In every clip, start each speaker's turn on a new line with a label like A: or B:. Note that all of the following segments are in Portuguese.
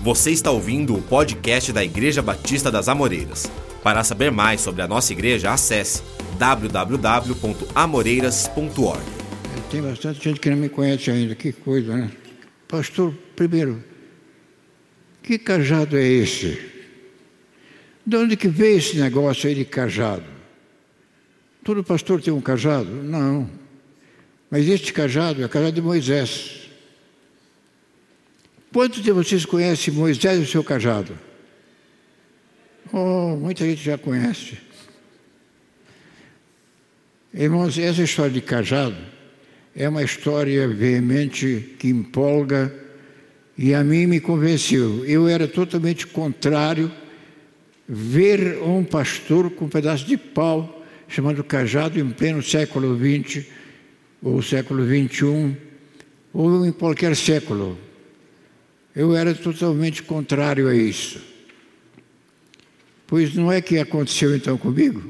A: Você está ouvindo o podcast da Igreja Batista das Amoreiras. Para saber mais sobre a nossa igreja, acesse www.amoreiras.org.
B: Tem bastante gente que não me conhece ainda, que coisa, né? Pastor, primeiro, que cajado é esse? De onde que veio esse negócio aí de cajado? Todo pastor tem um cajado? Não. Mas este cajado é o cajado de Moisés. Quantos de vocês conhecem Moisés e o seu cajado? Oh, muita gente já conhece. Irmãos, essa história de cajado é uma história veemente que empolga e a mim me convenceu. Eu era totalmente contrário ver um pastor com um pedaço de pau chamado cajado em pleno século XX ou século XXI ou em qualquer século. Eu era totalmente contrário a isso. Pois não é que aconteceu então comigo?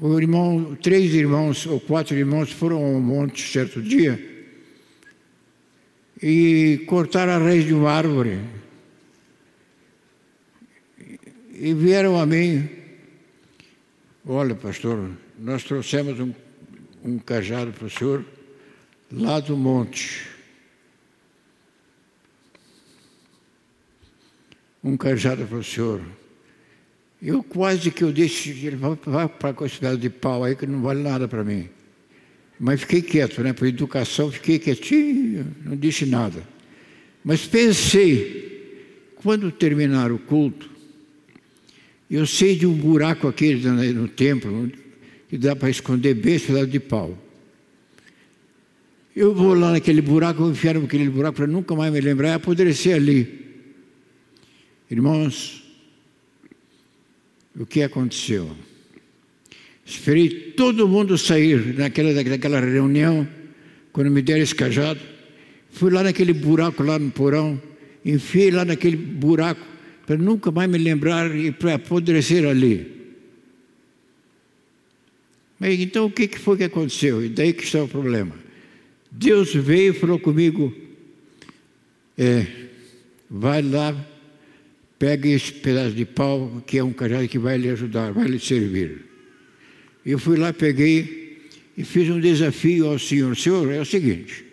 B: O irmão, três irmãos ou quatro irmãos foram ao monte certo dia e cortaram a raiz de uma árvore. E vieram a mim, olha pastor, nós trouxemos um, um cajado para o senhor lá do monte. Um cajado para o senhor. Eu quase que eu deixo, ele vai, para esse pedaço de pau aí que não vale nada para mim. Mas fiquei quieto, né? Por educação, fiquei quietinho, não disse nada. Mas pensei, quando terminar o culto, eu sei de um buraco aqui no templo, que dá para esconder bem esse pedaço de pau. Eu vou lá naquele buraco, vou enfiar naquele buraco para nunca mais me lembrar, e apodrecer ali. Irmãos, o que aconteceu? Esperei todo mundo sair naquela, naquela reunião, quando me deram esse cajado. Fui lá naquele buraco, lá no porão, enfiei lá naquele buraco, para nunca mais me lembrar e para apodrecer ali. Mas então o que foi que aconteceu? E daí que está o problema. Deus veio e falou comigo: é, vai lá Pegue esse pedaço de pau, que é um cajado que vai lhe ajudar, vai lhe servir. Eu fui lá, peguei e fiz um desafio ao Senhor. Senhor, é o seguinte: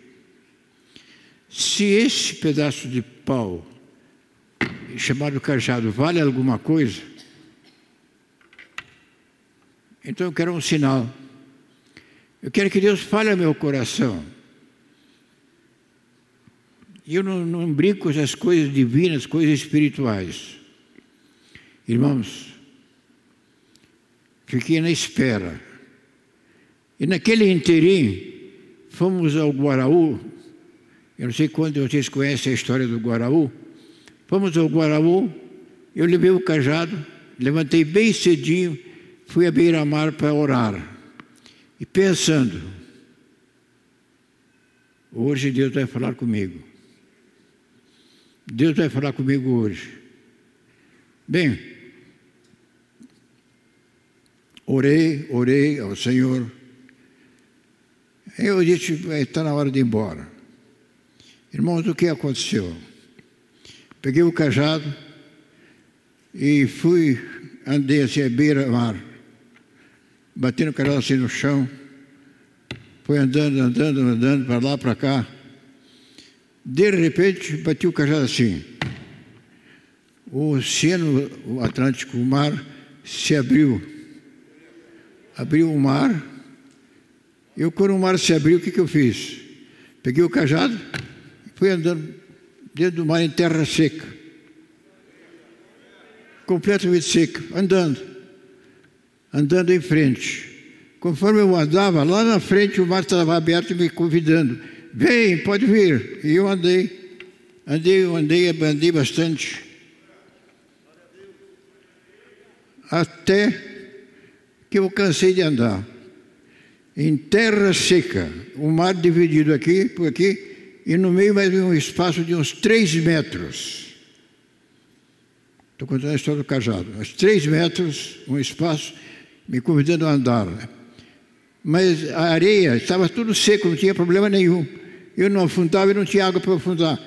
B: se esse pedaço de pau, chamado cajado, vale alguma coisa, então eu quero um sinal. Eu quero que Deus fale ao meu coração. E eu não, não brinco com essas coisas divinas, coisas espirituais. Irmãos, fiquei na espera. E naquele interim, fomos ao Guaraú. Eu não sei quando vocês conhecem a história do Guaraú. Fomos ao Guaraú, eu levei o cajado, levantei bem cedinho, fui à beira-mar para orar. E pensando, hoje Deus vai falar comigo. Deus vai falar comigo hoje. Bem, orei, orei ao Senhor. Eu disse, está na hora de ir embora. Irmãos, o que aconteceu? Peguei o cajado e fui, andei assim à beira-mar, batendo o cajado assim no chão, fui andando, andando, andando, para lá, para cá. De repente, bati o cajado assim. O oceano, o Atlântico, o mar, se abriu. Abriu o mar. Eu, quando o mar se abriu, o que, que eu fiz? Peguei o cajado e fui andando dentro do mar em terra seca. Completamente seca, andando. Andando em frente. Conforme eu andava, lá na frente o mar estava aberto me convidando Vem, pode vir. E eu andei, andei, andei, andei bastante. Até que eu cansei de andar. Em terra seca, o mar dividido aqui, por aqui, e no meio mais um espaço de uns três metros. Estou contando a história do cajado. Uns três metros, um espaço, me convidando a andar. Mas a areia estava tudo seco, não tinha problema nenhum. Eu não afundava e não tinha água para afundar.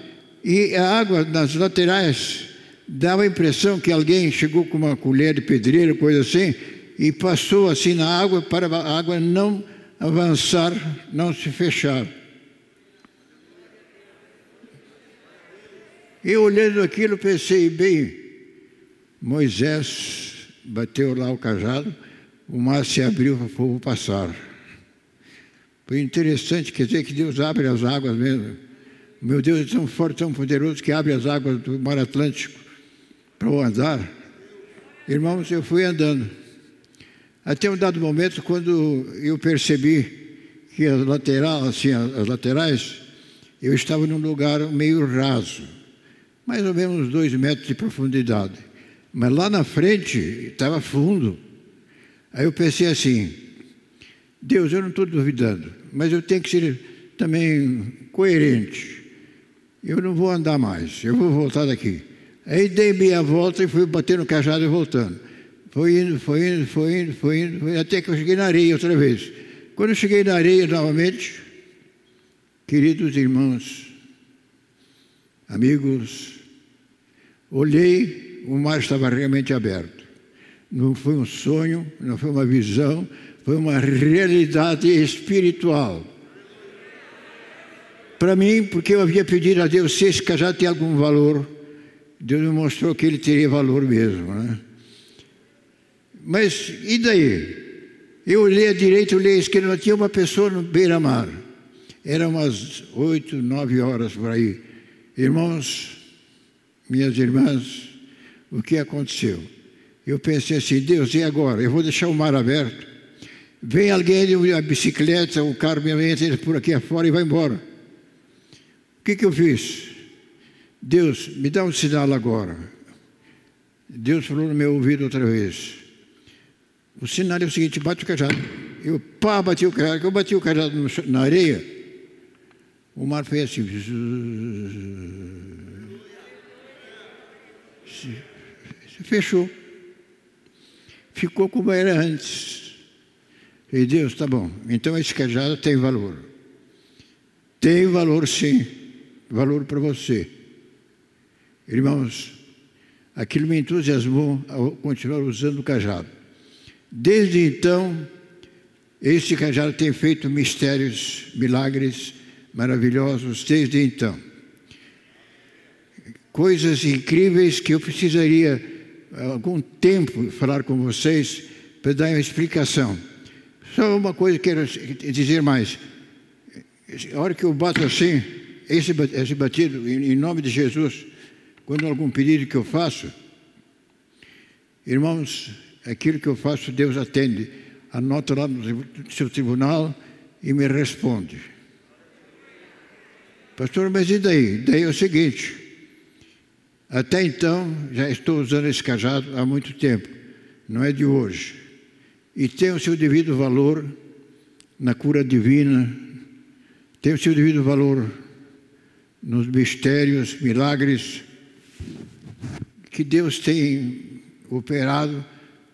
B: E a água nas laterais dava a impressão que alguém chegou com uma colher de pedreiro, coisa assim, e passou assim na água para a água não avançar, não se fechar. E olhando aquilo, pensei, bem, Moisés bateu lá o cajado, o mar se abriu para o povo passar. Foi interessante, quer dizer que Deus abre as águas mesmo. Meu Deus é tão forte, tão poderoso que abre as águas do mar Atlântico para eu andar. Irmãos, eu fui andando. Até um dado momento, quando eu percebi que as laterais, assim, as laterais, eu estava num lugar meio raso, mais ou menos dois metros de profundidade. Mas lá na frente estava fundo. Aí eu pensei assim, Deus, eu não estou duvidando, mas eu tenho que ser também coerente. Eu não vou andar mais, eu vou voltar daqui. Aí dei meia volta e fui bater no cajado e voltando. Foi indo, foi indo, foi indo, foi indo, foi indo, até que eu cheguei na areia outra vez. Quando eu cheguei na areia novamente, queridos irmãos, amigos, olhei, o mar estava realmente aberto. Não foi um sonho, não foi uma visão, foi uma realidade espiritual. Para mim, porque eu havia pedido a Deus se esse cajado tem algum valor, Deus me mostrou que ele teria valor mesmo. Né? Mas e daí? Eu olhei à direita, olhei à esquerda, tinha uma pessoa no beira-mar. Eram umas oito, nove horas por aí. Irmãos, minhas irmãs, o que aconteceu? Eu pensei assim, Deus, e agora? Eu vou deixar o mar aberto. Vem alguém de uma bicicleta, o carro me entra por aqui afora e vai embora. O que, que eu fiz? Deus, me dá um sinal agora. Deus falou no meu ouvido outra vez. O sinal é o seguinte: bate o cajado. Eu pá, bati o cajado. Eu bati o cajado na areia. O mar fez assim. Se, fechou. Ficou como era antes. E Deus, tá bom. Então esse cajado tem valor. Tem valor sim. Valor para você. Irmãos, aquilo me entusiasmou a continuar usando o cajado. Desde então, este cajado tem feito mistérios, milagres maravilhosos desde então. Coisas incríveis que eu precisaria algum tempo falar com vocês para dar uma explicação. Só uma coisa que quero dizer mais. A hora que eu bato assim, esse, esse batido, em nome de Jesus, quando algum pedido que eu faço, irmãos, aquilo que eu faço, Deus atende. Anota lá no seu tribunal e me responde. Pastor, mas e daí? Daí é o seguinte: até então, já estou usando esse cajado há muito tempo, não é de hoje. E tem o seu devido valor na cura divina, tem o seu devido valor nos mistérios, milagres que Deus tem operado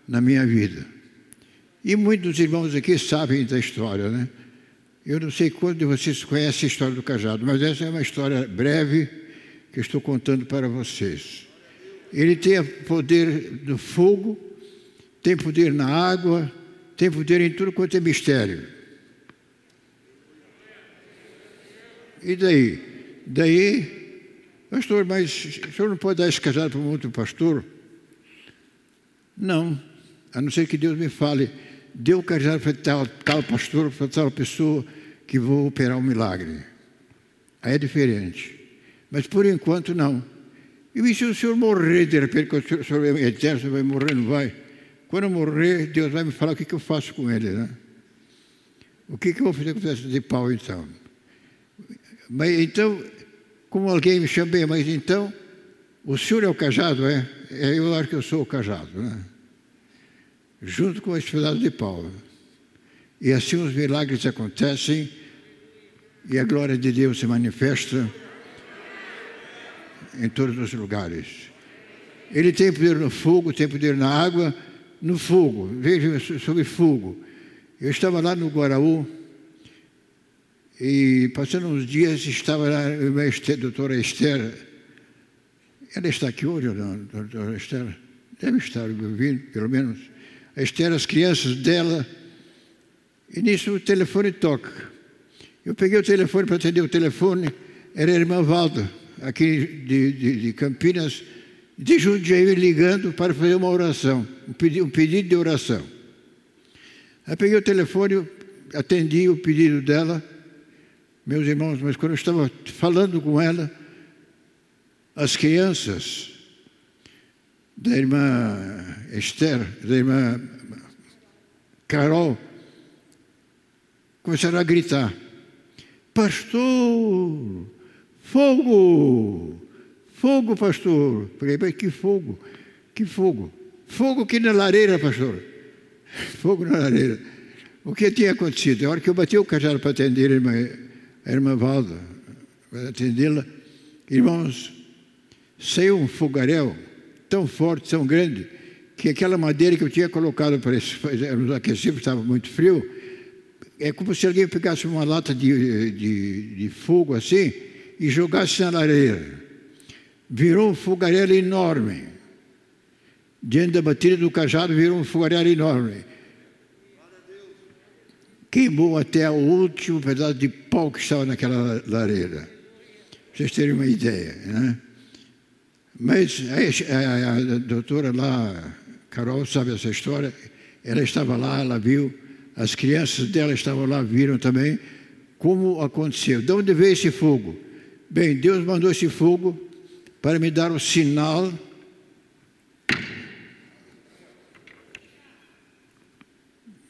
B: na minha vida. E muitos irmãos aqui sabem da história, né? Eu não sei quantos de vocês conhecem a história do cajado, mas essa é uma história breve que estou contando para vocês. Ele tem poder do fogo, tem poder na água, tem poder em tudo quanto é mistério. E daí? Daí Pastor, mas o senhor não pode dar esse cajado para um outro pastor? Não, a não ser que Deus me fale, dê o cajado para tal, tal pastor, para tal pessoa que vou operar um milagre. Aí é diferente. Mas por enquanto não. E se o senhor morrer, de repente, quando o senhor é eterno, vai morrer, não vai? Quando eu morrer, Deus vai me falar o que, que eu faço com ele, né? O que, que eu vou fazer com pedaço de pau, então? Mas então, como alguém me chama, bem, mas então, o senhor é o cajado, é? é eu acho que eu sou o cajado, né? Junto com esse pedaço de pau. E assim os milagres acontecem e a glória de Deus se manifesta em todos os lugares. Ele tem poder no fogo, tem poder na água, no fogo. Veja sobre fogo. Eu estava lá no Guaraú, e passando uns dias estava lá a doutora Esther Ela está aqui hoje, a doutora Estela? Deve estar ouvindo, pelo menos. A Estela, as crianças dela. E nisso o telefone toca. Eu peguei o telefone para atender o telefone, era a irmã Valda, aqui de, de, de Campinas, de Jundiaí, ligando para fazer uma oração, um pedido, um pedido de oração. Aí peguei o telefone, atendi o pedido dela, meus irmãos, mas quando eu estava falando com ela, as crianças da irmã Esther, da irmã Carol, começaram a gritar: Pastor, fogo, fogo, pastor. Falei, mas que fogo? Que fogo? Fogo aqui na lareira, pastor. Fogo na lareira. O que tinha acontecido? A hora que eu bati o cajado para atender a irmã, a irmã Valda, para atendê-la, irmãos, saiu um fogaréu tão forte, tão grande, que aquela madeira que eu tinha colocado para os aquecidos, estava muito frio, é como se alguém pegasse uma lata de, de, de fogo assim e jogasse na lareira. Virou um fogaréu enorme. Diante da batida do cajado virou um fogaréu enorme. Queimou até o último pedaço de pau que estava naquela lareira. Pra vocês terem uma ideia, né? Mas a, a, a doutora lá, Carol, sabe essa história? Ela estava lá, ela viu, as crianças dela estavam lá, viram também como aconteceu. De onde veio esse fogo? Bem, Deus mandou esse fogo para me dar o sinal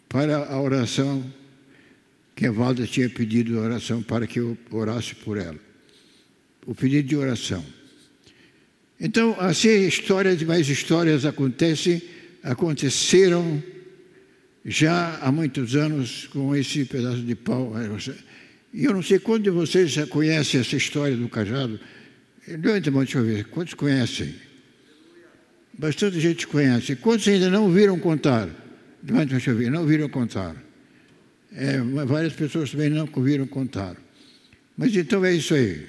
B: para a oração que a Valda tinha pedido oração para que eu orasse por ela. O pedido de oração. Então, assim, histórias e mais histórias acontecem, aconteceram já há muitos anos com esse pedaço de pau. E eu não sei quantos de vocês já conhecem essa história do cajado. Levanta a mão, deixa eu ver. Quantos conhecem? Bastante gente conhece. Quantos ainda não viram contar? Deixa eu ver. Não viram contar. É, várias pessoas também não viram contar. Mas então é isso aí.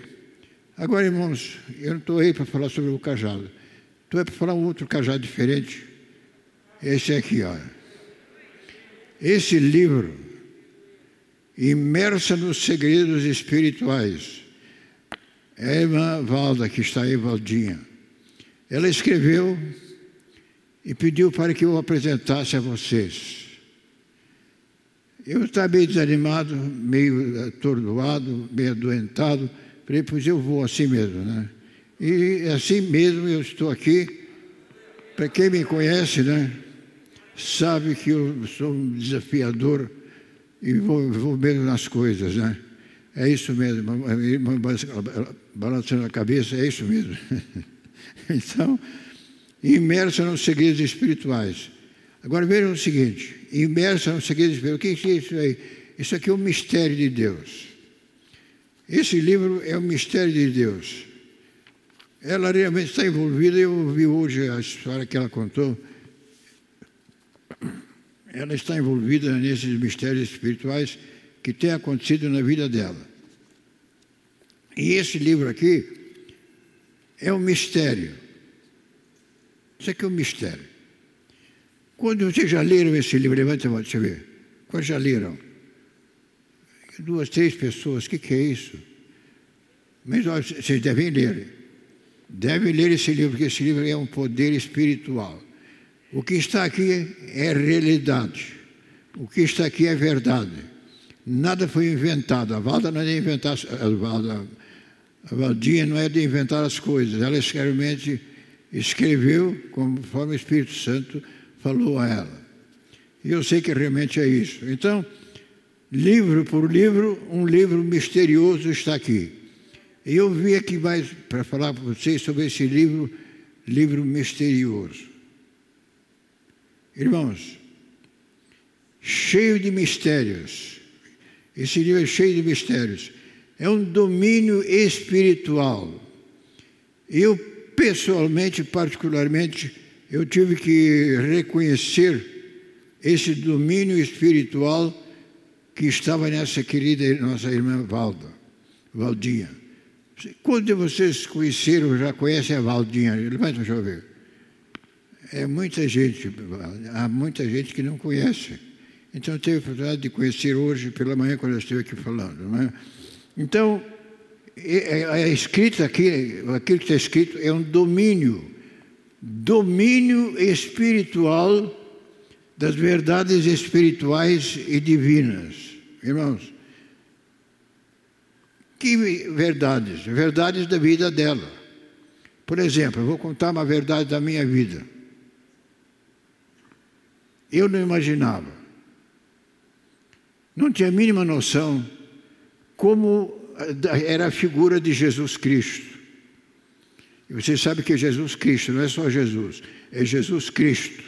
B: Agora, irmãos, eu não estou aí para falar sobre o cajado. Estou aí para falar um outro cajado diferente. Esse aqui, ó. Esse livro, imersa nos segredos espirituais, é a irmã Valda, que está aí, Valdinha. Ela escreveu e pediu para que eu apresentasse a vocês. Eu estava meio desanimado, meio atordoado, meio adoentado Falei, pois eu vou assim mesmo, né? E assim mesmo eu estou aqui. Para quem me conhece, né? Sabe que eu sou um desafiador e vou, vou mesmo nas coisas, né? É isso mesmo, balançando a cabeça, é isso mesmo. então, imersa nos segredos espirituais. Agora vejam o seguinte: imersa nos segredos espirituais. O que é isso aí? Isso aqui é o mistério de Deus. Esse livro é o mistério de Deus. Ela realmente está envolvida, eu ouvi hoje a história que ela contou. Ela está envolvida nesses mistérios espirituais que têm acontecido na vida dela. E esse livro aqui é um mistério. Isso aqui é um mistério. Quando vocês já leram esse livro, levanta a mão, deixa eu ver. Quando já leram? duas, três pessoas, o que, que é isso? Mas ó, vocês devem ler. Devem ler esse livro, porque esse livro é um poder espiritual. O que está aqui é realidade. O que está aqui é verdade. Nada foi inventado. A Valda não é de inventar, a, Valda, a Valdinha não é de inventar as coisas. Ela realmente escreveu conforme o Espírito Santo falou a ela. E eu sei que realmente é isso. Então, livro por livro, um livro misterioso está aqui. E eu vim aqui mais para falar para vocês sobre esse livro, livro misterioso. Irmãos, cheio de mistérios. Esse livro é cheio de mistérios. É um domínio espiritual. Eu, pessoalmente, particularmente, eu tive que reconhecer esse domínio espiritual que estava nessa querida nossa irmã Valda, Valdinha. Quando de vocês conheceram, já conhecem a Valdinha? Levanta, deixa eu ver. É muita gente, há muita gente que não conhece. Então, eu tive a oportunidade de conhecer hoje pela manhã, quando eu estive aqui falando. Não é? Então, a escrita aqui, aquilo que está escrito é um domínio, domínio espiritual das verdades espirituais e divinas. Irmãos, que verdades? Verdades da vida dela. Por exemplo, eu vou contar uma verdade da minha vida. Eu não imaginava, não tinha a mínima noção como era a figura de Jesus Cristo. E você sabe que Jesus Cristo não é só Jesus, é Jesus Cristo.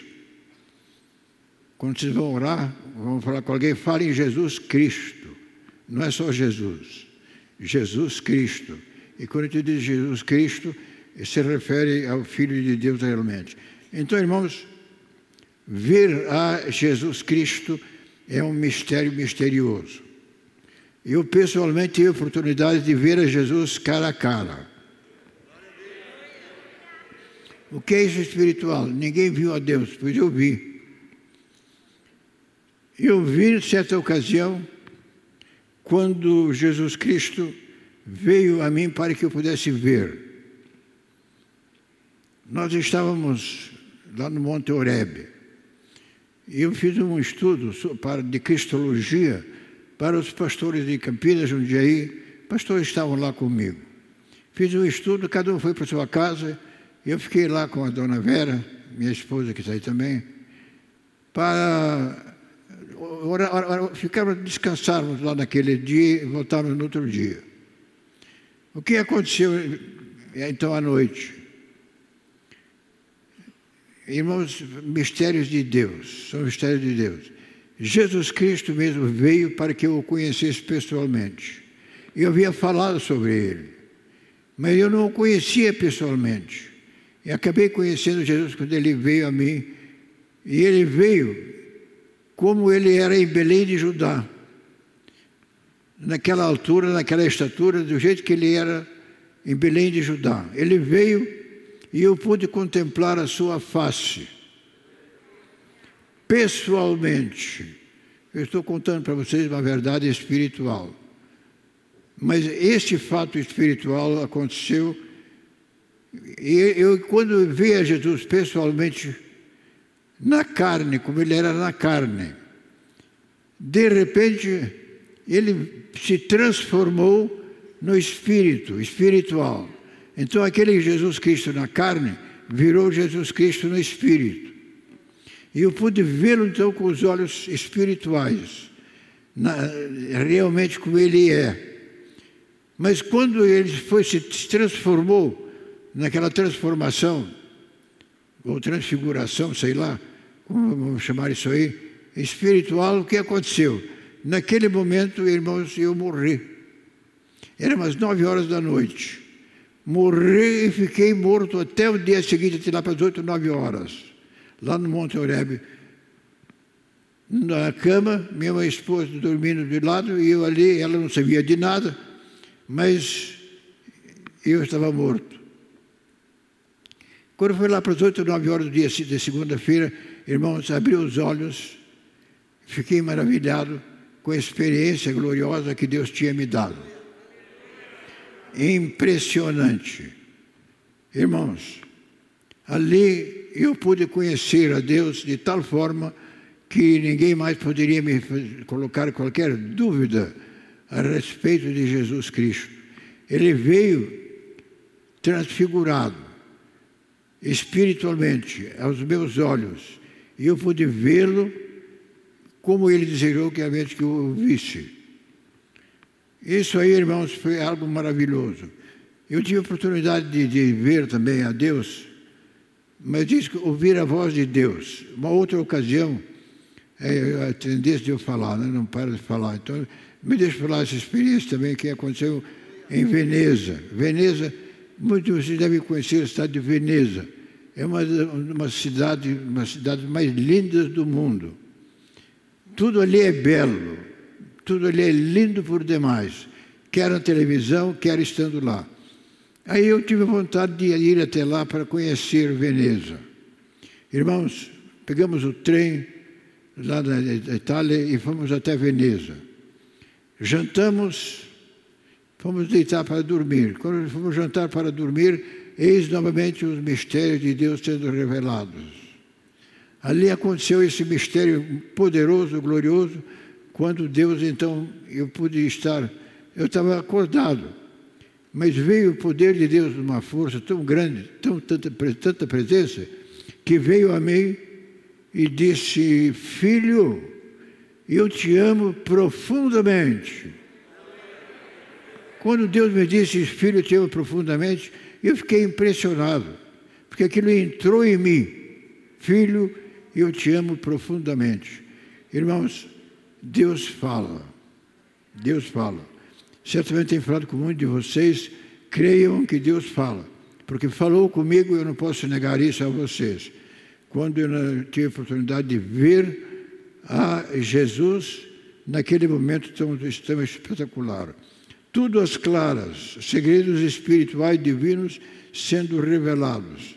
B: Quando vocês vão orar, vão falar com alguém, fale em Jesus Cristo. Não é só Jesus. Jesus Cristo. E quando te diz Jesus Cristo, se refere ao Filho de Deus realmente. Então, irmãos, ver a Jesus Cristo é um mistério misterioso. Eu pessoalmente tive a oportunidade de ver a Jesus cara a cara. O que é isso espiritual? Ninguém viu a Deus, pois eu vi. Eu vi, em certa ocasião, quando Jesus Cristo veio a mim para que eu pudesse ver. Nós estávamos lá no Monte Oreb. Eu fiz um estudo de cristologia para os pastores de Campinas, Jundiaí. Pastores estavam lá comigo. Fiz um estudo, cada um foi para sua casa. Eu fiquei lá com a dona Vera, minha esposa que está aí também, para ficamos, descansarmos lá naquele dia e voltarmos no outro dia. O que aconteceu então à noite? Irmãos, mistérios de Deus, são mistérios de Deus. Jesus Cristo mesmo veio para que eu o conhecesse pessoalmente. Eu havia falado sobre ele, mas eu não o conhecia pessoalmente. E acabei conhecendo Jesus quando ele veio a mim. E ele veio como ele era em Belém de Judá. Naquela altura, naquela estatura, do jeito que ele era em Belém de Judá. Ele veio e eu pude contemplar a sua face. Pessoalmente. Eu estou contando para vocês uma verdade espiritual. Mas este fato espiritual aconteceu. E eu, quando vi a Jesus pessoalmente, na carne, como ele era na carne. De repente, ele se transformou no espírito, espiritual. Então, aquele Jesus Cristo na carne virou Jesus Cristo no espírito. E eu pude vê-lo então com os olhos espirituais, na, realmente como ele é. Mas quando ele foi se transformou naquela transformação, ou transfiguração, sei lá, como vamos chamar isso aí, espiritual, o que aconteceu? Naquele momento, irmãos, eu morri. Era umas nove horas da noite. Morri e fiquei morto até o dia seguinte, até lá para as oito, nove horas, lá no Monte Oreb. Na cama, minha esposa dormindo de lado e eu ali, ela não sabia de nada, mas eu estava morto. Quando foi lá para as oito, nove horas do dia de segunda-feira, irmãos, abri os olhos, fiquei maravilhado com a experiência gloriosa que Deus tinha me dado. Impressionante. Irmãos, ali eu pude conhecer a Deus de tal forma que ninguém mais poderia me colocar qualquer dúvida a respeito de Jesus Cristo. Ele veio transfigurado espiritualmente aos meus olhos e eu pude vê-lo como ele desejou que a vez que eu o visse. Isso aí, irmãos, foi algo maravilhoso. Eu tive a oportunidade de, de ver também a Deus, mas diz que ouvir a voz de Deus. Uma outra ocasião, é a tendência de eu falar, né? não paro de falar. Então, me deixa falar essa experiência também que aconteceu em Veneza. Veneza, muitos de vocês devem conhecer a cidade de Veneza é uma, uma cidade, uma cidade mais lindas do mundo. Tudo ali é belo, tudo ali é lindo por demais, quer na televisão, quer estando lá. Aí eu tive vontade de ir até lá para conhecer Veneza. Irmãos, pegamos o trem lá da Itália e fomos até Veneza. Jantamos, fomos deitar para dormir. Quando fomos jantar para dormir, eis novamente os mistérios de Deus sendo revelados. Ali aconteceu esse mistério poderoso, glorioso, quando Deus, então, eu pude estar, eu estava acordado, mas veio o poder de Deus numa força tão grande, tão, tanta, tanta presença, que veio a mim e disse: Filho, eu te amo profundamente. Quando Deus me disse, Filho, eu te amo profundamente, eu fiquei impressionado, porque aquilo entrou em mim. Filho, eu te amo profundamente. Irmãos, Deus fala. Deus fala. Certamente tem falado com muitos de vocês. Creiam que Deus fala. Porque falou comigo, eu não posso negar isso a vocês. Quando eu tive a oportunidade de ver a Jesus, naquele momento tão, tão espetacular. Tudo às claras, segredos espirituais divinos sendo revelados.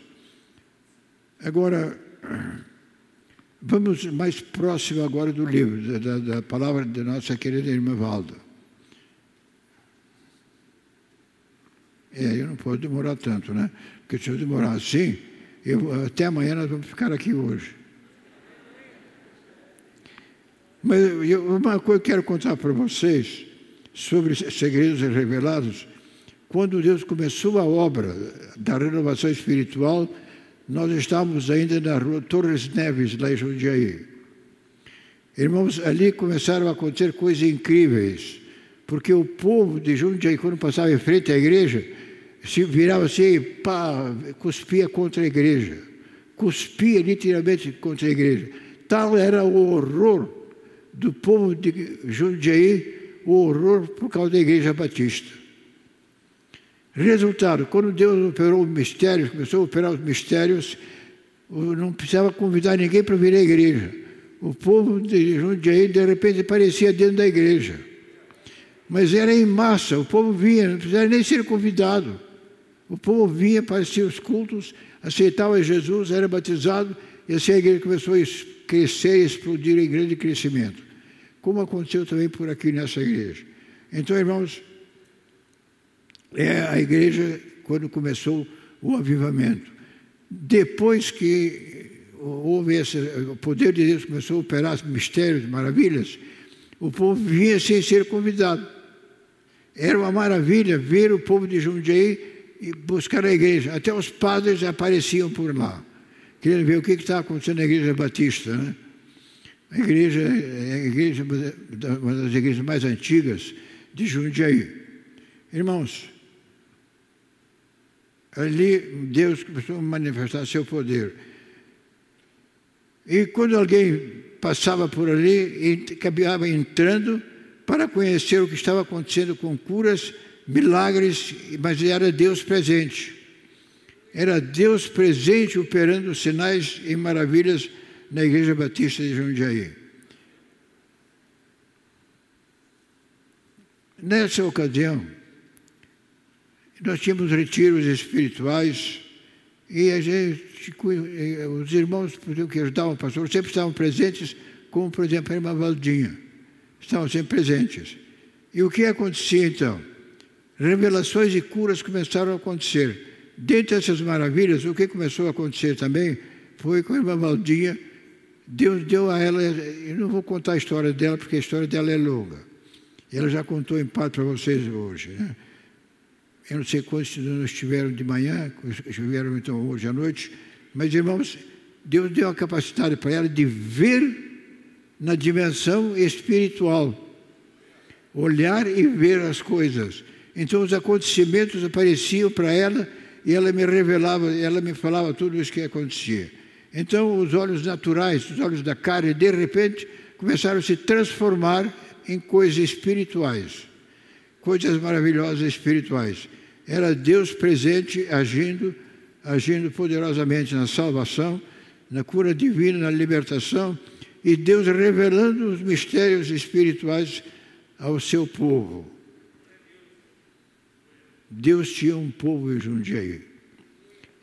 B: Agora, Vamos mais próximo agora do livro, da, da palavra da nossa querida irmã Valda. É, eu não posso demorar tanto, né? Porque se eu demorar assim, eu, até amanhã nós vamos ficar aqui hoje. Mas eu, uma coisa que eu quero contar para vocês sobre segredos revelados. Quando Deus começou a obra da renovação espiritual, nós estávamos ainda na rua Torres Neves, lá em Jundiaí. Irmãos, ali começaram a acontecer coisas incríveis, porque o povo de Jundiaí, quando passava em frente à igreja, se virava assim pá, cuspia contra a igreja. Cuspia literalmente contra a igreja. Tal era o horror do povo de Jundiaí, o horror por causa da igreja batista. Resultado, quando Deus operou os mistérios, começou a operar os mistérios, não precisava convidar ninguém para vir à igreja. O povo de Jundiaí, de repente, aparecia dentro da igreja. Mas era em massa, o povo vinha, não precisava nem ser convidado. O povo vinha, aparecia os cultos, aceitava Jesus, era batizado, e assim a igreja começou a crescer explodir em grande crescimento. Como aconteceu também por aqui nessa igreja. Então, irmãos, é a igreja quando começou o avivamento. Depois que houve esse, o poder de Deus começou a operar mistérios, maravilhas, o povo vinha sem ser convidado. Era uma maravilha ver o povo de Jundiaí e buscar a igreja. Até os padres apareciam por lá, querendo ver o que estava acontecendo na igreja batista. Né? A igreja é igreja, uma das igrejas mais antigas de Jundiaí. Irmãos, ali Deus começou a manifestar seu poder. E quando alguém passava por ali, acabava entrando para conhecer o que estava acontecendo com curas, milagres, mas era Deus presente. Era Deus presente operando sinais e maravilhas na Igreja Batista de Jundiaí. Nessa ocasião, nós tínhamos retiros espirituais e a gente, os irmãos que ajudavam o pastor sempre estavam presentes, como por exemplo a irmã Valdinha, estavam sempre presentes. E o que acontecia então? Revelações e curas começaram a acontecer. Dentre essas maravilhas, o que começou a acontecer também foi com a irmã Valdinha, Deus deu a ela, eu não vou contar a história dela, porque a história dela é longa. Ela já contou em parte para vocês hoje. Né? Eu não sei quantos não estiveram de manhã, estiveram então hoje à noite, mas irmãos, Deus deu a capacidade para ela de ver na dimensão espiritual, olhar e ver as coisas. Então os acontecimentos apareciam para ela e ela me revelava, ela me falava tudo isso que acontecia. Então os olhos naturais, os olhos da carne, de repente começaram a se transformar em coisas espirituais, coisas maravilhosas espirituais. Era Deus presente agindo, agindo poderosamente na salvação, na cura divina, na libertação, e Deus revelando os mistérios espirituais ao seu povo. Deus tinha um povo em Jundiaí.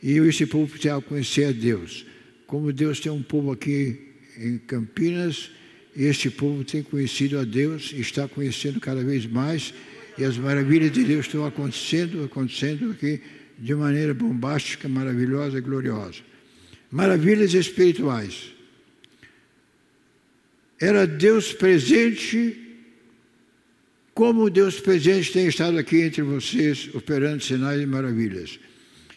B: E esse povo precisava conhecer a Deus. Como Deus tem um povo aqui em Campinas, este povo tem conhecido a Deus e está conhecendo cada vez mais. E as maravilhas de Deus estão acontecendo, acontecendo aqui de maneira bombástica, maravilhosa e gloriosa. Maravilhas espirituais. Era Deus presente, como Deus presente tem estado aqui entre vocês, operando sinais e maravilhas.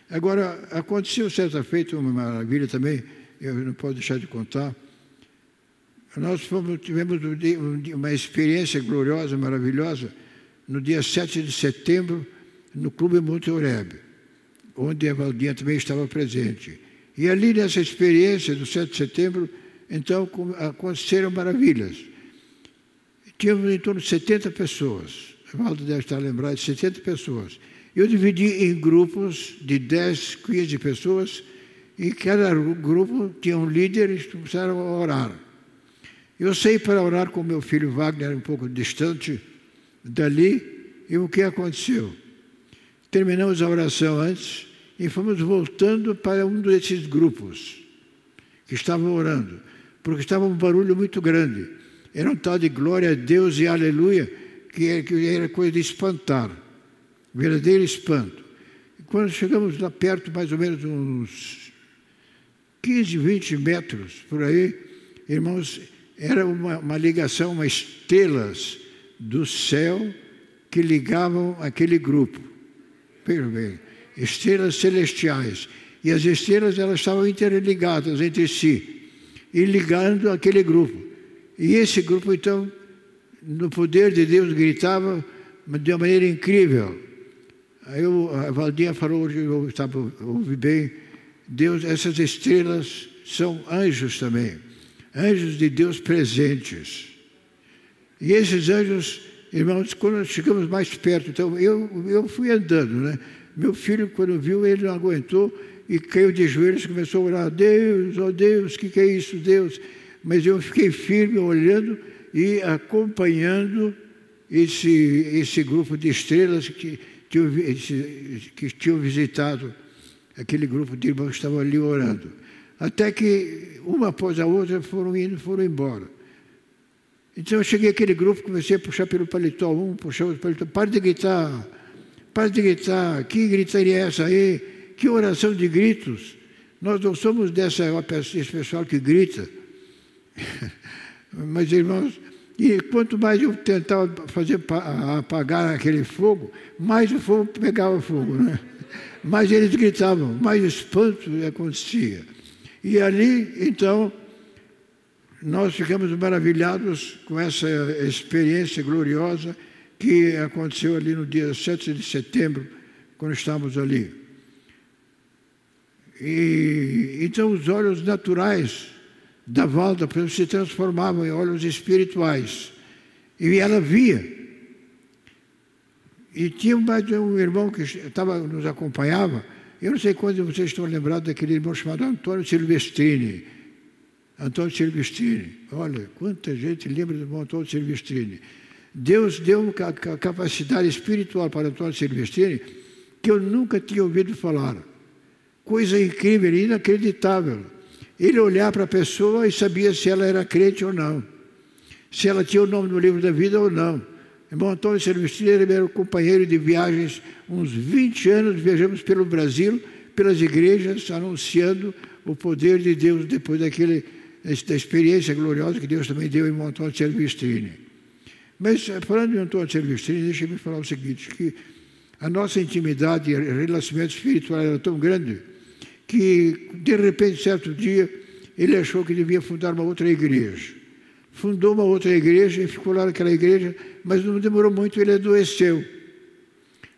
B: Agora, aconteceu certa feita uma maravilha também, eu não posso deixar de contar. Nós fomos, tivemos uma experiência gloriosa, maravilhosa, no dia 7 de setembro, no Clube Monte Oreb, onde a Valdinha também estava presente. E ali nessa experiência do 7 de setembro, então aconteceram maravilhas. Tínhamos em torno de 70 pessoas. A Valdo deve estar lembrado de 70 pessoas. Eu dividi em grupos de 10, 15 pessoas, e cada grupo tinha um líder e começaram a orar. Eu saí para orar com meu filho Wagner, um pouco distante dali, e o que aconteceu? Terminamos a oração antes e fomos voltando para um desses grupos que estavam orando, porque estava um barulho muito grande. Era um tal de glória a Deus e aleluia, que era coisa de espantar verdadeiro espanto. E quando chegamos lá perto, mais ou menos uns 15, 20 metros por aí, irmãos, era uma, uma ligação, umas estrelas do céu que ligavam aquele grupo. Vejam bem, estrelas celestiais. E as estrelas elas estavam interligadas entre si e ligando aquele grupo. E esse grupo, então, no poder de Deus, gritava de uma maneira incrível. Aí a Valdinha falou, hoje eu estava, ouvi bem, Deus, essas estrelas são anjos também, anjos de Deus presentes. E esses anjos, irmãos, quando chegamos mais perto, então eu, eu fui andando, né? Meu filho, quando viu, ele não aguentou e caiu de joelhos começou a orar: Deus, oh Deus, o que, que é isso, Deus? Mas eu fiquei firme, olhando e acompanhando esse, esse grupo de estrelas que que tinham visitado aquele grupo de irmãos que estavam ali orando. Até que uma após a outra foram indo, foram embora. Então eu cheguei àquele grupo, comecei a puxar pelo paletó, um puxar o paletó, para de gritar, para de gritar, que gritaria é essa aí? Que oração de gritos? Nós não somos dessa desse pessoal que grita. Mas, irmãos, e quanto mais eu tentava fazer apagar aquele fogo, mais o fogo pegava fogo, né? Mais eles gritavam, mais espanto acontecia. E ali, então, nós ficamos maravilhados com essa experiência gloriosa que aconteceu ali no dia 7 de setembro, quando estávamos ali. E então os olhos naturais da Valda se transformavam em olhos espirituais. E ela via. E tinha mais um irmão que estava, nos acompanhava. Eu não sei quando vocês estão lembrados daquele irmão chamado Antônio Silvestrini. Antônio Silvestrini. Olha, quanta gente lembra do Antônio Silvestrini. Deus deu uma capacidade espiritual para Antônio Silvestrini que eu nunca tinha ouvido falar. Coisa incrível, inacreditável ele olhar para a pessoa e sabia se ela era crente ou não, se ela tinha o nome no livro da vida ou não. Irmão Antônio ele era companheiro de viagens, uns 20 anos viajamos pelo Brasil, pelas igrejas, anunciando o poder de Deus depois daquele, da experiência gloriosa que Deus também deu em Antônio Servistrini. Mas falando de Antônio Servistrini, deixa-me falar o seguinte, que a nossa intimidade e relacionamento espiritual era tão grande que, de repente, certo dia, ele achou que devia fundar uma outra igreja. Fundou uma outra igreja e ficou lá naquela igreja, mas não demorou muito, ele adoeceu.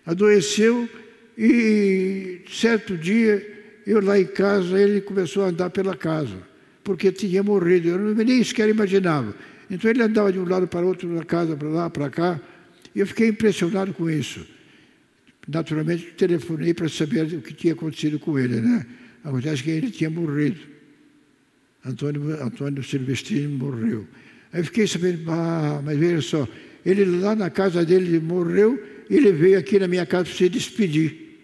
B: Adoeceu e, certo dia, eu lá em casa, ele começou a andar pela casa, porque tinha morrido. Eu nem sequer imaginava. Então ele andava de um lado para outro na casa, para lá, para cá, e eu fiquei impressionado com isso. Naturalmente, telefonei para saber o que tinha acontecido com ele, né? Acontece que ele tinha morrido. Antônio, Antônio Silvestrini morreu. Aí fiquei sabendo, ah, mas veja só, ele lá na casa dele morreu ele veio aqui na minha casa para se despedir.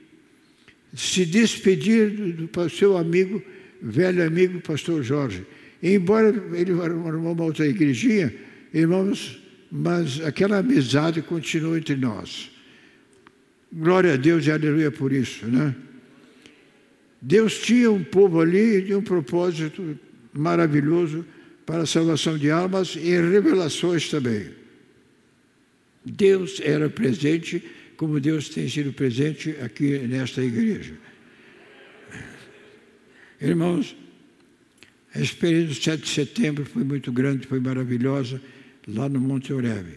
B: Se despedir do, do seu amigo, velho amigo, pastor Jorge. Embora ele arrumou uma outra igrejinha, irmãos, mas aquela amizade continua entre nós. Glória a Deus e aleluia por isso, né? Deus tinha um povo ali de um propósito maravilhoso para a salvação de almas e revelações também. Deus era presente, como Deus tem sido presente aqui nesta igreja. Irmãos, a experiência do 7 de setembro foi muito grande, foi maravilhosa, lá no Monte Oreb.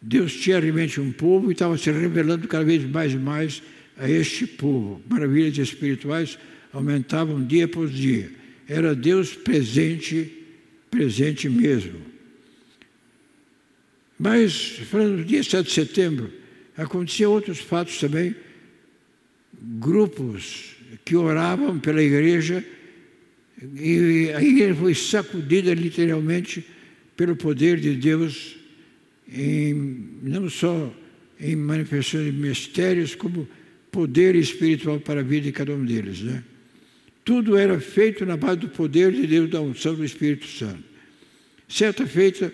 B: Deus tinha realmente um povo e estava se revelando cada vez mais e mais a este povo. Maravilhas espirituais aumentavam dia após dia. Era Deus presente, presente mesmo. Mas, falando do dia 7 de setembro, aconteciam outros fatos também. Grupos que oravam pela igreja e a igreja foi sacudida literalmente pelo poder de Deus, em, não só em manifestações de mistérios, como poder espiritual para a vida de cada um deles. Né? Tudo era feito na base do poder de Deus, da unção do Espírito Santo. Certa feita,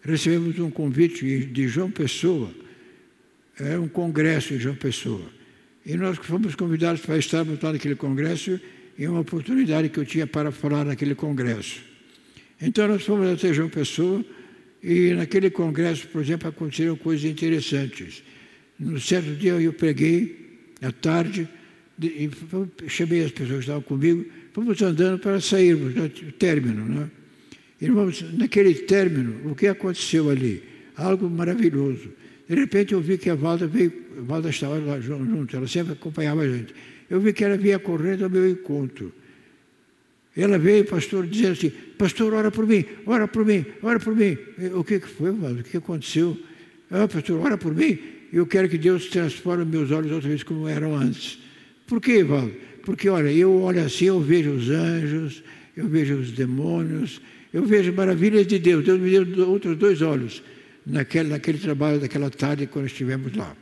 B: recebemos um convite de João Pessoa, era um congresso em João Pessoa. E nós fomos convidados para estarmos lá naquele congresso e uma oportunidade que eu tinha para falar naquele congresso. Então nós fomos até João Pessoa e naquele congresso, por exemplo, aconteceram coisas interessantes. No certo dia eu preguei, à tarde, e chamei as pessoas que estavam comigo, fomos andando para sairmos do término. Né? Irmãos, naquele término, o que aconteceu ali? Algo maravilhoso. De repente eu vi que a Valda veio, a Valda estava lá junto, ela sempre acompanhava a gente. Eu vi que ela vinha correndo ao meu encontro. Ela veio, pastor, dizendo assim, pastor, ora por mim, ora por mim, ora por mim. O que, foi, Valda? O que aconteceu? Ah, pastor, ora por mim. Eu quero que Deus transforme meus olhos outra vez como eram antes. Por quê, Valdo? Porque, olha, eu olho assim, eu vejo os anjos, eu vejo os demônios, eu vejo maravilhas de Deus. Deus me deu outros dois olhos naquele, naquele trabalho daquela tarde quando estivemos lá.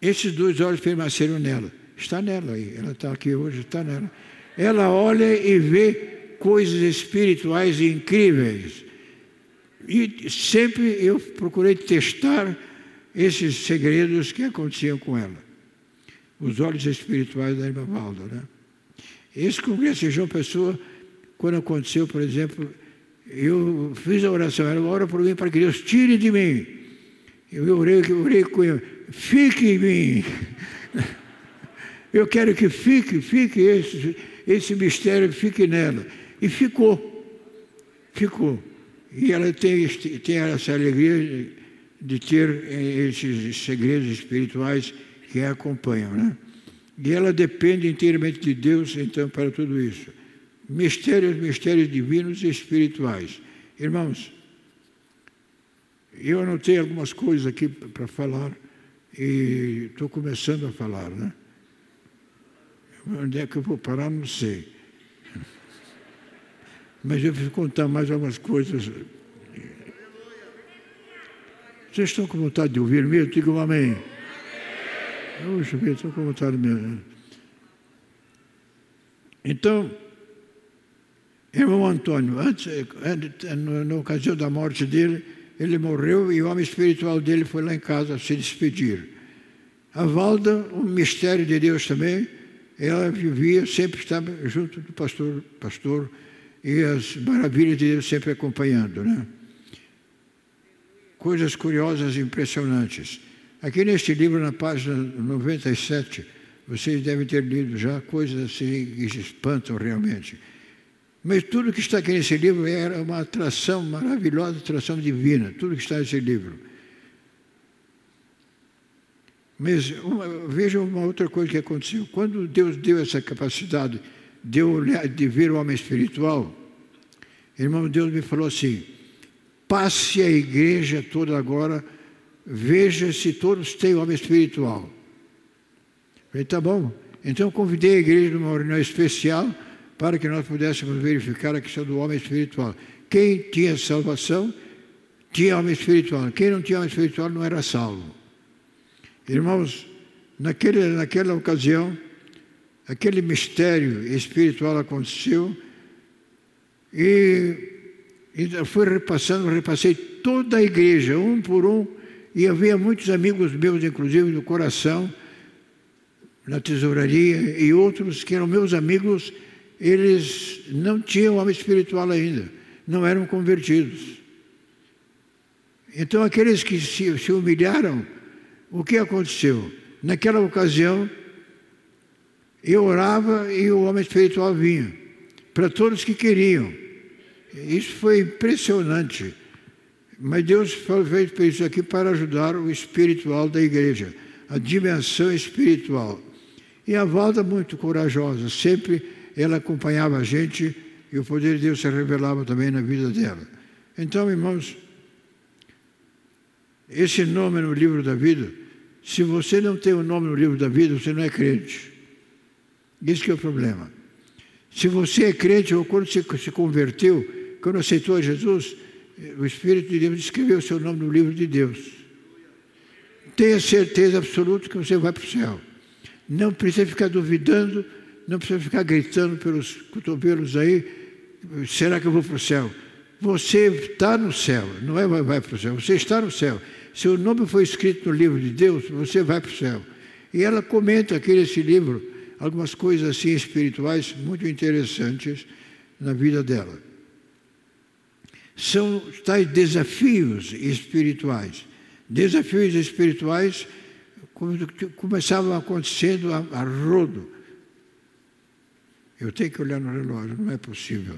B: Esses dois olhos permaneceram nela. Está nela aí, ela está aqui hoje, está nela. Ela olha e vê coisas espirituais incríveis. E sempre eu procurei testar esses segredos que aconteciam com ela. Os olhos espirituais da irmã Valda. Né? Esse congresso de João Pessoa, quando aconteceu, por exemplo, eu fiz a oração, ela ora por mim para que Deus tire de mim. Eu orei, eu orei com ele, fique em mim. Eu quero que fique, fique esse, esse mistério, fique nela. E ficou, ficou. E ela tem, tem essa alegria de ter eh, esses segredos espirituais que a acompanham. Né? E ela depende inteiramente de Deus, então, para tudo isso. Mistérios, mistérios divinos e espirituais. Irmãos, eu anotei algumas coisas aqui para falar e estou começando a falar, né? Onde é que eu vou parar, não sei. Mas eu vou contar mais algumas coisas vocês estão com vontade de ouvir mesmo? Digam amém. Puxa vida, estou com vontade mesmo. Então, irmão Antônio, antes, na ocasião da morte dele, ele morreu e o homem espiritual dele foi lá em casa se despedir. A Valda, um mistério de Deus também, ela vivia, sempre estava junto do pastor, pastor e as maravilhas de Deus sempre acompanhando, né? coisas curiosas e impressionantes. Aqui neste livro, na página 97, vocês devem ter lido já coisas assim que espantam realmente. Mas tudo que está aqui nesse livro era uma atração maravilhosa, atração divina, tudo que está nesse livro. Mas uma, veja uma outra coisa que aconteceu. Quando Deus deu essa capacidade de, olhar, de ver o homem espiritual, irmão, Deus me falou assim: passe a igreja toda agora, veja se todos têm homem espiritual. Falei, tá bom. Então convidei a igreja numa reunião especial para que nós pudéssemos verificar a questão do homem espiritual. Quem tinha salvação tinha alma espiritual. Quem não tinha alma espiritual não era salvo. Irmãos, naquele, naquela ocasião, aquele mistério espiritual aconteceu e, e fui repassando, repassei toda a igreja, um por um, e havia muitos amigos meus, inclusive no coração, na tesouraria, e outros que eram meus amigos, eles não tinham alma espiritual ainda, não eram convertidos. Então, aqueles que se, se humilharam, o que aconteceu? Naquela ocasião, eu orava e o homem espiritual vinha, para todos que queriam. Isso foi impressionante. Mas Deus fez isso aqui para ajudar o espiritual da igreja, a dimensão espiritual. E a Valda, muito corajosa, sempre ela acompanhava a gente e o poder de Deus se revelava também na vida dela. Então, irmãos, esse nome no livro da vida, se você não tem o um nome no livro da vida, você não é crente. Isso que é o problema. Se você é crente ou quando você se converteu, quando aceitou a Jesus, o Espírito de Deus escreveu o seu nome no livro de Deus. Tenha certeza absoluta que você vai para o céu. Não precisa ficar duvidando, não precisa ficar gritando pelos cotovelos aí, será que eu vou para o céu? Você está no céu, não é vai, para o céu, você está no céu. Se o nome foi escrito no livro de Deus, você vai para o céu. E ela comenta aqui nesse livro algumas coisas assim espirituais muito interessantes na vida dela. São tais desafios espirituais. Desafios espirituais começavam acontecendo a, a rodo. Eu tenho que olhar no relógio, não é possível.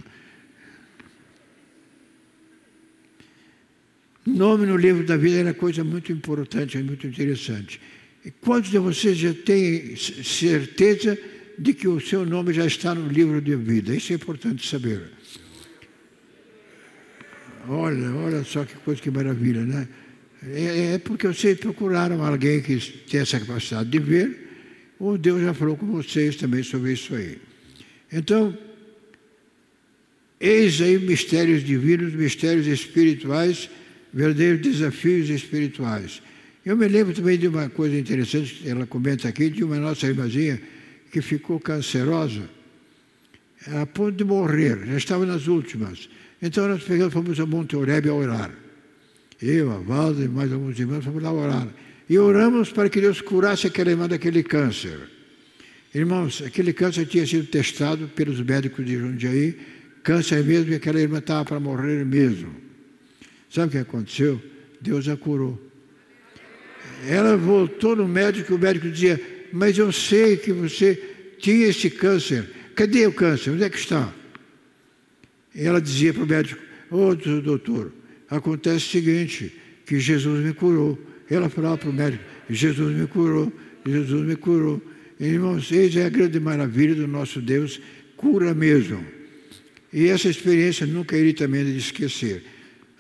B: Nome no livro da vida era coisa muito importante, muito interessante. E quantos de vocês já têm certeza de que o seu nome já está no livro de vida? Isso é importante saber. Olha, olha só que coisa que maravilha, né? É, é porque vocês procuraram alguém que tem essa capacidade de ver, ou Deus já falou com vocês também sobre isso aí. Então, eis aí mistérios divinos, mistérios espirituais verdadeiros desafios espirituais. Eu me lembro também de uma coisa interessante, ela comenta aqui, de uma nossa irmãzinha que ficou cancerosa, a ponto de morrer, já estava nas últimas. Então nós pegamos, fomos a Monte Oreb a orar. Eu, a Valda e mais alguns irmãos fomos lá orar. E oramos para que Deus curasse aquela irmã daquele câncer. Irmãos, aquele câncer tinha sido testado pelos médicos de Jundiaí, câncer mesmo, e aquela irmã estava para morrer mesmo. Sabe o que aconteceu? Deus a curou. Ela voltou no médico o médico dizia: Mas eu sei que você tinha esse câncer. Cadê o câncer? Onde é que está? E ela dizia para o médico: Ô oh, doutor, acontece o seguinte: que Jesus me curou. Ela falava para o médico: Jesus me curou, Jesus me curou. Irmãos, eis é a grande maravilha do nosso Deus, cura mesmo. E essa experiência nunca irei também de esquecer.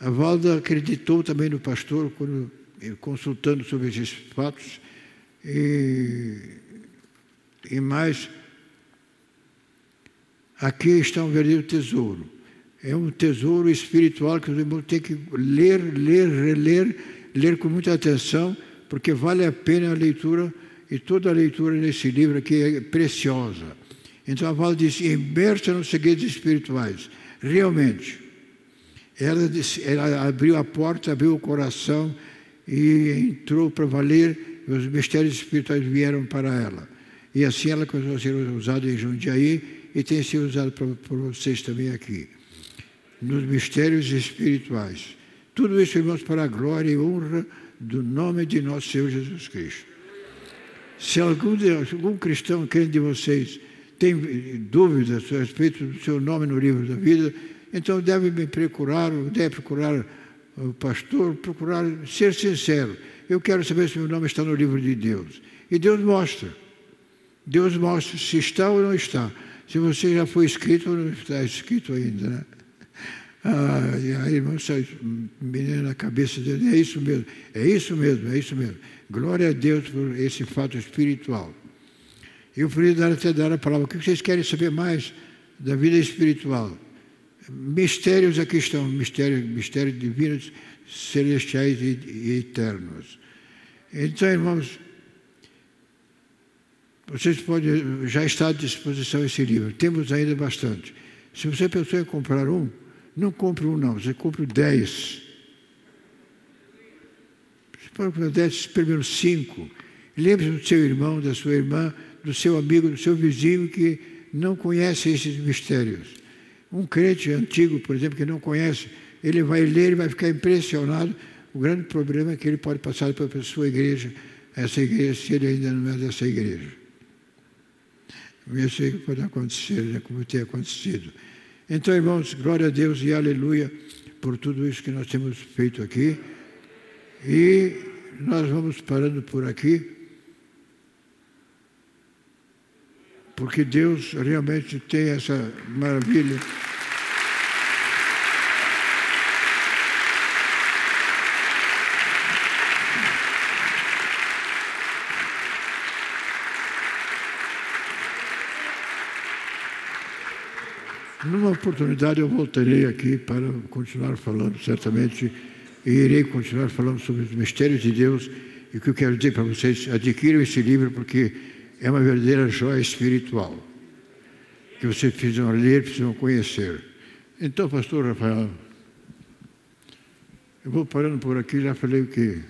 B: A Valda acreditou também no pastor, quando, eh, consultando sobre esses fatos, e, e mais, aqui está um verdadeiro tesouro. É um tesouro espiritual que os irmãos têm que ler, ler, reler, ler com muita atenção, porque vale a pena a leitura, e toda a leitura nesse livro aqui é preciosa. Então a Valda diz, imersa nos segredos espirituais. Realmente, ela, disse, ela abriu a porta, abriu o coração e entrou para valer, e os mistérios espirituais vieram para ela. E assim ela começou a ser usada em Jundiaí e tem sido usada por, por vocês também aqui. Nos mistérios espirituais. Tudo isso, irmãos, para a glória e honra do nome de nosso Senhor Jesus Cristo. Se algum, algum cristão, crente de vocês, tem dúvidas a respeito do seu nome no livro da vida, então deve me procurar, deve procurar o pastor, procurar ser sincero. Eu quero saber se meu nome está no livro de Deus. E Deus mostra. Deus mostra se está ou não está. Se você já foi escrito ou não está escrito ainda, né? Ah, e aí, irmão, menina na cabeça dele, é isso mesmo, é isso mesmo, é isso mesmo. Glória a Deus por esse fato espiritual. Eu poderia dar, até dar a palavra. O que vocês querem saber mais da vida espiritual? Mistérios aqui estão, mistérios, mistérios divinos, celestiais e, e eternos. Então, irmãos, vocês podem, já está à disposição esse livro. Temos ainda bastante. Se você pensou em comprar um, não compre um não, você compre dez. Pelo menos cinco. Lembre-se do seu irmão, da sua irmã, do seu amigo, do seu vizinho que não conhece esses mistérios. Um crente antigo, por exemplo, que não conhece, ele vai ler e vai ficar impressionado. O grande problema é que ele pode passar para a sua igreja, essa igreja, se ele ainda não é dessa igreja. Isso aí pode acontecer, né, como tem acontecido. Então, irmãos, glória a Deus e aleluia por tudo isso que nós temos feito aqui. E nós vamos parando por aqui. Porque Deus realmente tem essa maravilha. Numa oportunidade eu voltarei aqui para continuar falando, certamente, e irei continuar falando sobre os mistérios de Deus. E o que eu quero dizer para vocês, adquiram esse livro porque é uma verdadeira joia espiritual, que vocês precisam ler, precisam conhecer. Então, pastor Rafael, eu vou parando por aqui, já falei o quê?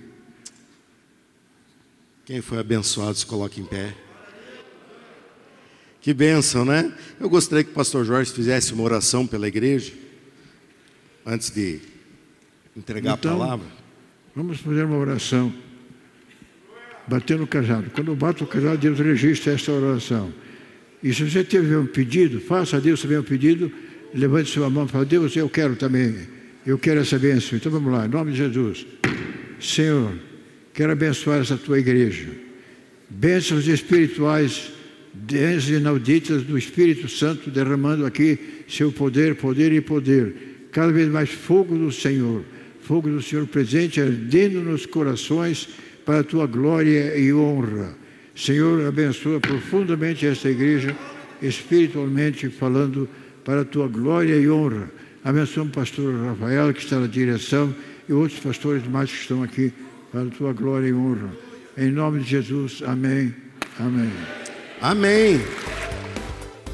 C: Quem foi abençoado se coloque em pé. Que bênção, né? Eu gostaria que o pastor Jorge fizesse uma oração pela igreja, antes de entregar então, a palavra.
B: Vamos fazer uma oração. Batendo o cajado. Quando bato o cajado, Deus registra esta oração. E se você tiver um pedido, faça a Deus também um pedido, levante sua mão e fale, Deus, eu quero também, eu quero essa bênção. Então vamos lá, em nome de Jesus. Senhor, quero abençoar essa tua igreja. Bênçãos espirituais bênçãos inauditas do Espírito Santo derramando aqui seu poder, poder e poder. Cada vez mais fogo do Senhor, fogo do Senhor presente, ardendo nos corações para a tua glória e honra. Senhor, abençoa profundamente esta igreja, espiritualmente falando, para a tua glória e honra. Abençoa o pastor Rafael, que está na direção, e outros pastores mais que estão aqui, para a tua glória e honra. Em nome de Jesus, amém. Amém.
C: Amém.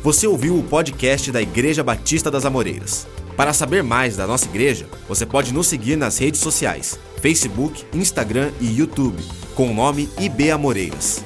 A: Você ouviu o podcast da Igreja Batista das Amoreiras. Para saber mais da nossa igreja, você pode nos seguir nas redes sociais: Facebook, Instagram e YouTube, com o nome IB Amoreiras.